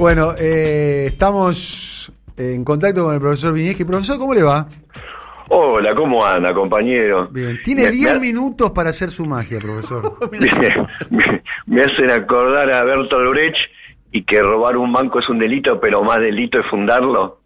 Bueno, eh, estamos en contacto con el profesor Vinieski. Profesor, ¿cómo le va? Hola, ¿cómo anda, compañero? Bien, tiene 10 minutos para hacer su magia, profesor. me, me, hacen acordar a Bertolt Brecht y que robar un banco es un delito, pero más delito es fundarlo.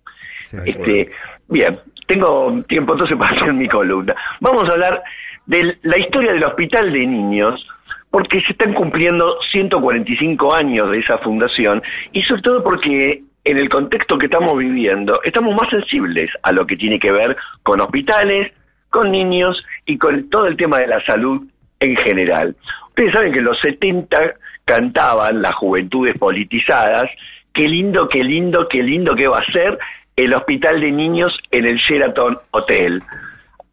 este, bien, tengo tiempo entonces para hacer mi columna. Vamos a hablar de la historia del Hospital de Niños, porque se están cumpliendo 145 años de esa fundación y sobre todo porque en el contexto que estamos viviendo estamos más sensibles a lo que tiene que ver con hospitales, con niños y con todo el tema de la salud en general. Ustedes saben que en los 70 cantaban las juventudes politizadas, qué lindo, qué lindo, qué lindo que va a ser el hospital de niños en el Sheraton Hotel.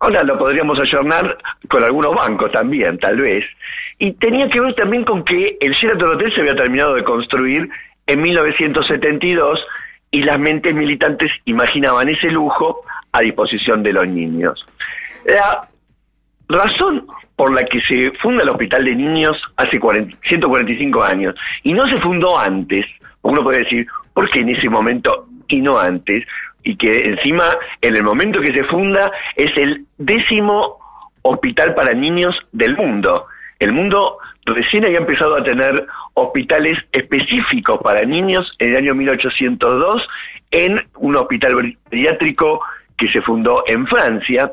Ahora lo podríamos ayornar con algunos bancos también, tal vez. Y tenía que ver también con que el Sheraton Hotel se había terminado de construir en 1972 y las mentes militantes imaginaban ese lujo a disposición de los niños. La razón por la que se funda el Hospital de Niños hace 145 años y no se fundó antes, uno puede decir, ¿por qué en ese momento y no antes? Y que encima, en el momento que se funda, es el décimo hospital para niños del mundo. El mundo recién había empezado a tener hospitales específicos para niños en el año 1802 en un hospital pediátrico que se fundó en Francia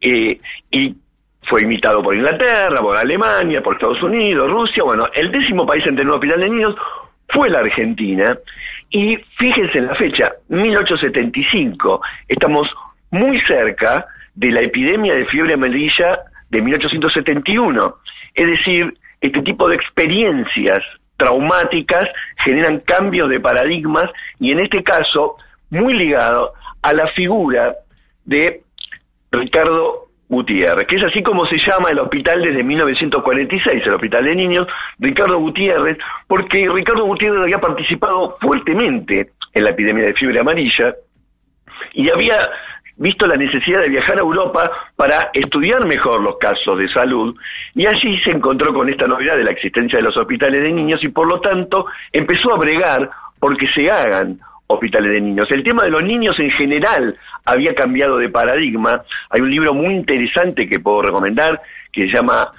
eh, y fue imitado por Inglaterra, por Alemania, por Estados Unidos, Rusia. Bueno, el décimo país en tener un hospital de niños fue la Argentina. Y fíjense en la fecha, 1875, estamos muy cerca de la epidemia de fiebre amarilla de 1871. Es decir, este tipo de experiencias traumáticas generan cambios de paradigmas y en este caso muy ligado a la figura de Ricardo Gutiérrez, que es así como se llama el hospital desde 1946, el Hospital de Niños, Ricardo Gutiérrez, porque Ricardo Gutiérrez había participado fuertemente en la epidemia de fiebre amarilla y había visto la necesidad de viajar a Europa para estudiar mejor los casos de salud y allí se encontró con esta novedad de la existencia de los hospitales de niños y por lo tanto empezó a bregar porque se hagan hospitales de niños. El tema de los niños en general había cambiado de paradigma. Hay un libro muy interesante que puedo recomendar que se llama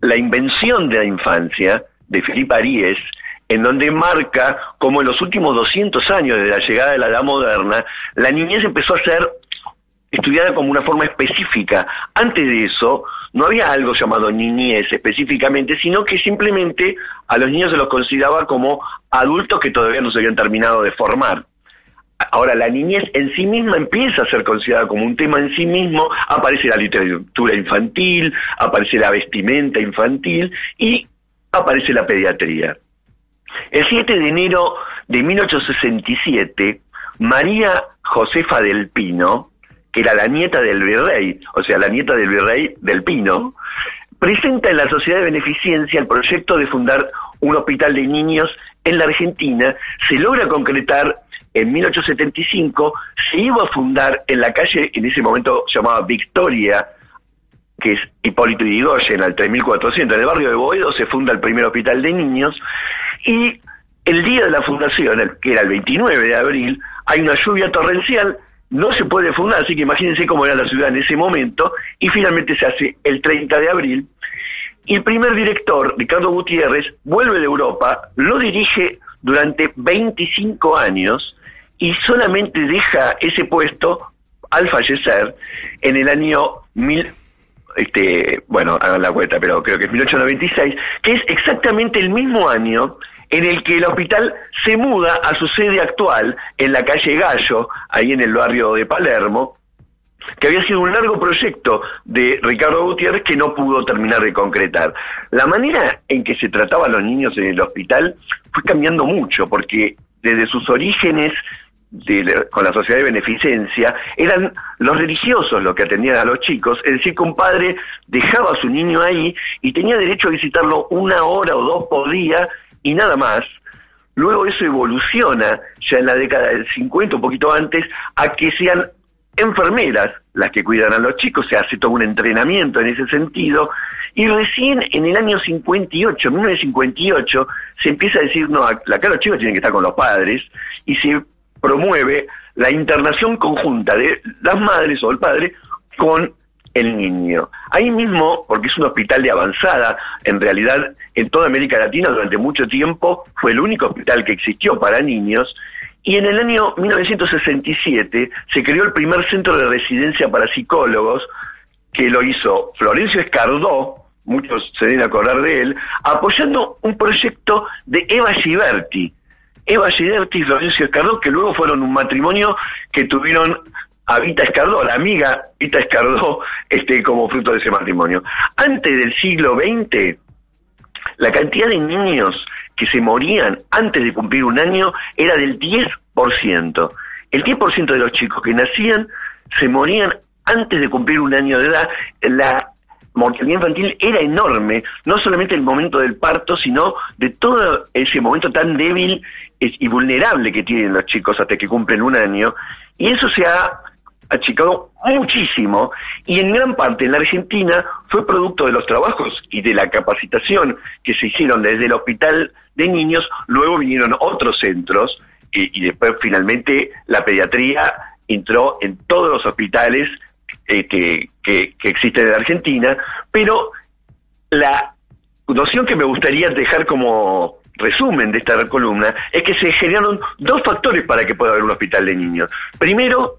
La invención de la infancia de Felipe Aries, en donde marca cómo en los últimos 200 años de la llegada de la edad moderna, la niñez empezó a ser estudiada como una forma específica. Antes de eso, no había algo llamado niñez específicamente, sino que simplemente a los niños se los consideraba como adultos que todavía no se habían terminado de formar. Ahora, la niñez en sí misma empieza a ser considerada como un tema en sí mismo, aparece la literatura infantil, aparece la vestimenta infantil y aparece la pediatría. El 7 de enero de 1867, María Josefa del Pino, que era la nieta del virrey, o sea, la nieta del virrey del Pino, presenta en la Sociedad de Beneficencia el proyecto de fundar un hospital de niños en la Argentina, se logra concretar en 1875, se iba a fundar en la calle, en ese momento llamada Victoria, que es Hipólito Yrigoyen, al 3400, en el barrio de Boedo, se funda el primer hospital de niños, y el día de la fundación, que era el 29 de abril, hay una lluvia torrencial, no se puede fundar, así que imagínense cómo era la ciudad en ese momento, y finalmente se hace el 30 de abril, y el primer director, Ricardo Gutiérrez, vuelve de Europa, lo dirige durante 25 años y solamente deja ese puesto al fallecer en el año mil, este, bueno, hagan la cuenta, pero creo que es 1896, que es exactamente el mismo año en el que el hospital se muda a su sede actual en la calle Gallo, ahí en el barrio de Palermo, que había sido un largo proyecto de Ricardo Gutiérrez que no pudo terminar de concretar. La manera en que se trataban los niños en el hospital fue cambiando mucho, porque desde sus orígenes con la sociedad de beneficencia, eran los religiosos los que atendían a los chicos, es decir, que un padre dejaba a su niño ahí y tenía derecho a visitarlo una hora o dos por día y nada más. Luego eso evoluciona, ya en la década del 50, un poquito antes, a que sean enfermeras las que cuidan a los chicos, se hace todo un entrenamiento en ese sentido, y recién en el año 58, 1958, se empieza a decir, no, acá los chicos tienen que estar con los padres, y se promueve la internación conjunta de las madres o el padre con el niño. Ahí mismo, porque es un hospital de avanzada, en realidad en toda América Latina durante mucho tiempo fue el único hospital que existió para niños, y en el año 1967 se creó el primer centro de residencia para psicólogos, que lo hizo Florencio Escardó, muchos se deben acordar de él, apoyando un proyecto de Eva Giberti. Eva Giberti y Florencio Escardó, que luego fueron un matrimonio que tuvieron a Vita Escardó, la amiga Vita Escardó, este, como fruto de ese matrimonio. Antes del siglo XX, la cantidad de niños que se morían antes de cumplir un año era del 10%. El 10% de los chicos que nacían se morían antes de cumplir un año de edad. La mortalidad infantil era enorme, no solamente el momento del parto, sino de todo ese momento tan débil y vulnerable que tienen los chicos hasta que cumplen un año. Y eso se ha achicado muchísimo y en gran parte en la Argentina fue producto de los trabajos y de la capacitación que se hicieron desde el hospital de niños, luego vinieron otros centros y, después finalmente la pediatría entró en todos los hospitales eh, que existen en Argentina, pero la noción que me gustaría dejar como resumen de esta columna es que se generaron dos factores para que pueda haber un hospital de niños. Primero,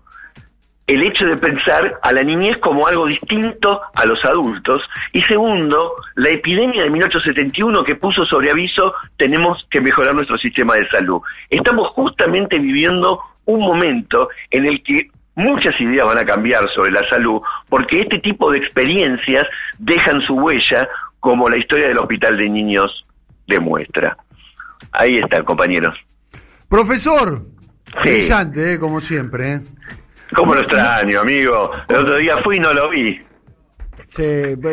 el hecho de pensar a la niñez como algo distinto a los adultos. Y segundo, la epidemia de 1871 que puso sobre aviso tenemos que mejorar nuestro sistema de salud. Estamos justamente viviendo un momento en el que muchas ideas van a cambiar sobre la salud porque este tipo de experiencias dejan su huella como la historia del Hospital de Niños demuestra. Ahí está, compañeros. Profesor, brillante, ¿eh? como siempre. ¿eh? ¿Cómo lo extraño, amigo? El otro día fui y no lo vi.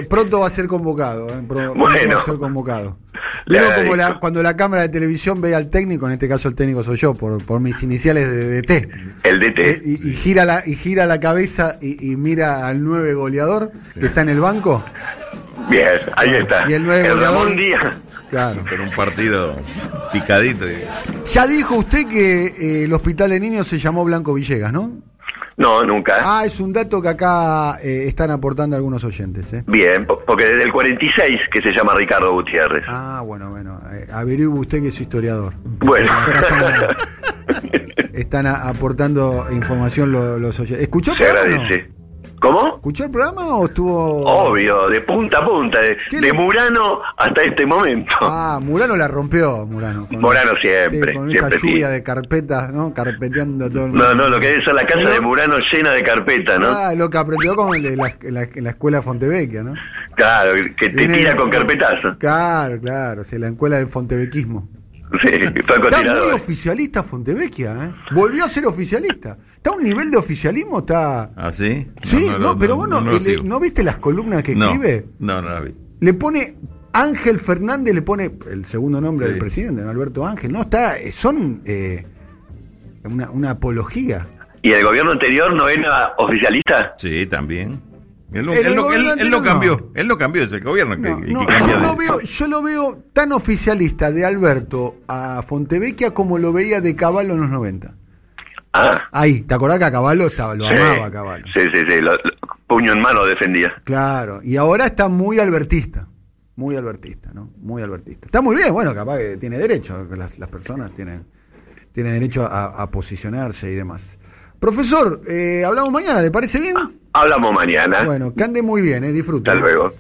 pronto va a ser convocado. ¿eh? Pronto bueno. va a ser convocado. Luego, como la, cuando la cámara de televisión ve al técnico, en este caso el técnico soy yo, por, por mis iniciales de DT. El DT. Eh, y, gira, la, y gira la cabeza y, mira al nueve goleador que está en el banco. Bien, ahí está. Y el nueve goleador. Claro. Con un partido picadito. Ya dijo usted que eh, el hospital de niños se llamó Blanco Villegas, ¿no? No, nunca. Ah, es un dato que acá eh, están aportando algunos oyentes. ¿eh? Bien, porque desde el 46 que se llama Ricardo Gutiérrez. Ah, bueno, bueno. Eh, averigüe usted que es historiador. Bueno. Están, aportando información los, oyentes. ¿Escuchó? Se agradece. ¿Cómo? ¿Escuchó el programa o estuvo.? Obvio, de punta a punta, de, Murano hasta este momento. Ah, Murano la rompió, Murano. Murano siempre. con esa lluvia de carpetas, ¿no? Carpeteando todo el mundo. No, no, lo que es la casa de Murano llena de carpetas, ¿no? Ah, lo que aprendió con la, la, la, escuela Fontevecchia, ¿no? Claro, que te tira con carpetazo. Claro, claro, sí, la escuela del Fontevequismo. Sí, está muy oficialista Fontevecchia, ¿eh? Volvió a ser oficialista. Está a un nivel de oficialismo, está. ¿Ah, sí? Sí, no, pero bueno, no, viste las columnas que escribe? No, no la vi. Le pone. Ángel Fernández le pone el segundo nombre del presidente, Alberto Ángel. No, está. Son. Eh, una, una apología. ¿Y el gobierno anterior no era oficialista? Sí, también. Él, lo cambió, él lo cambió ese gobierno. yo, lo veo, yo lo veo tan oficialista de Alberto a Fontevecchia como lo veía de Caballo en los 90. Ah. Ahí, ¿te acordás que a Caballo estaba, lo amaba a Caballo? Sí, sí, sí, puño en mano defendía. Claro, y ahora está muy albertista, muy albertista, ¿no? Muy albertista. Está muy bien, bueno, capaz que tiene derecho, las, las personas tienen, tienen derecho a, a posicionarse y demás. Profesor, eh, hablamos mañana, ¿le parece bien? Hablamos mañana. Bueno, que ande muy bien, eh, disfrute. Hasta luego.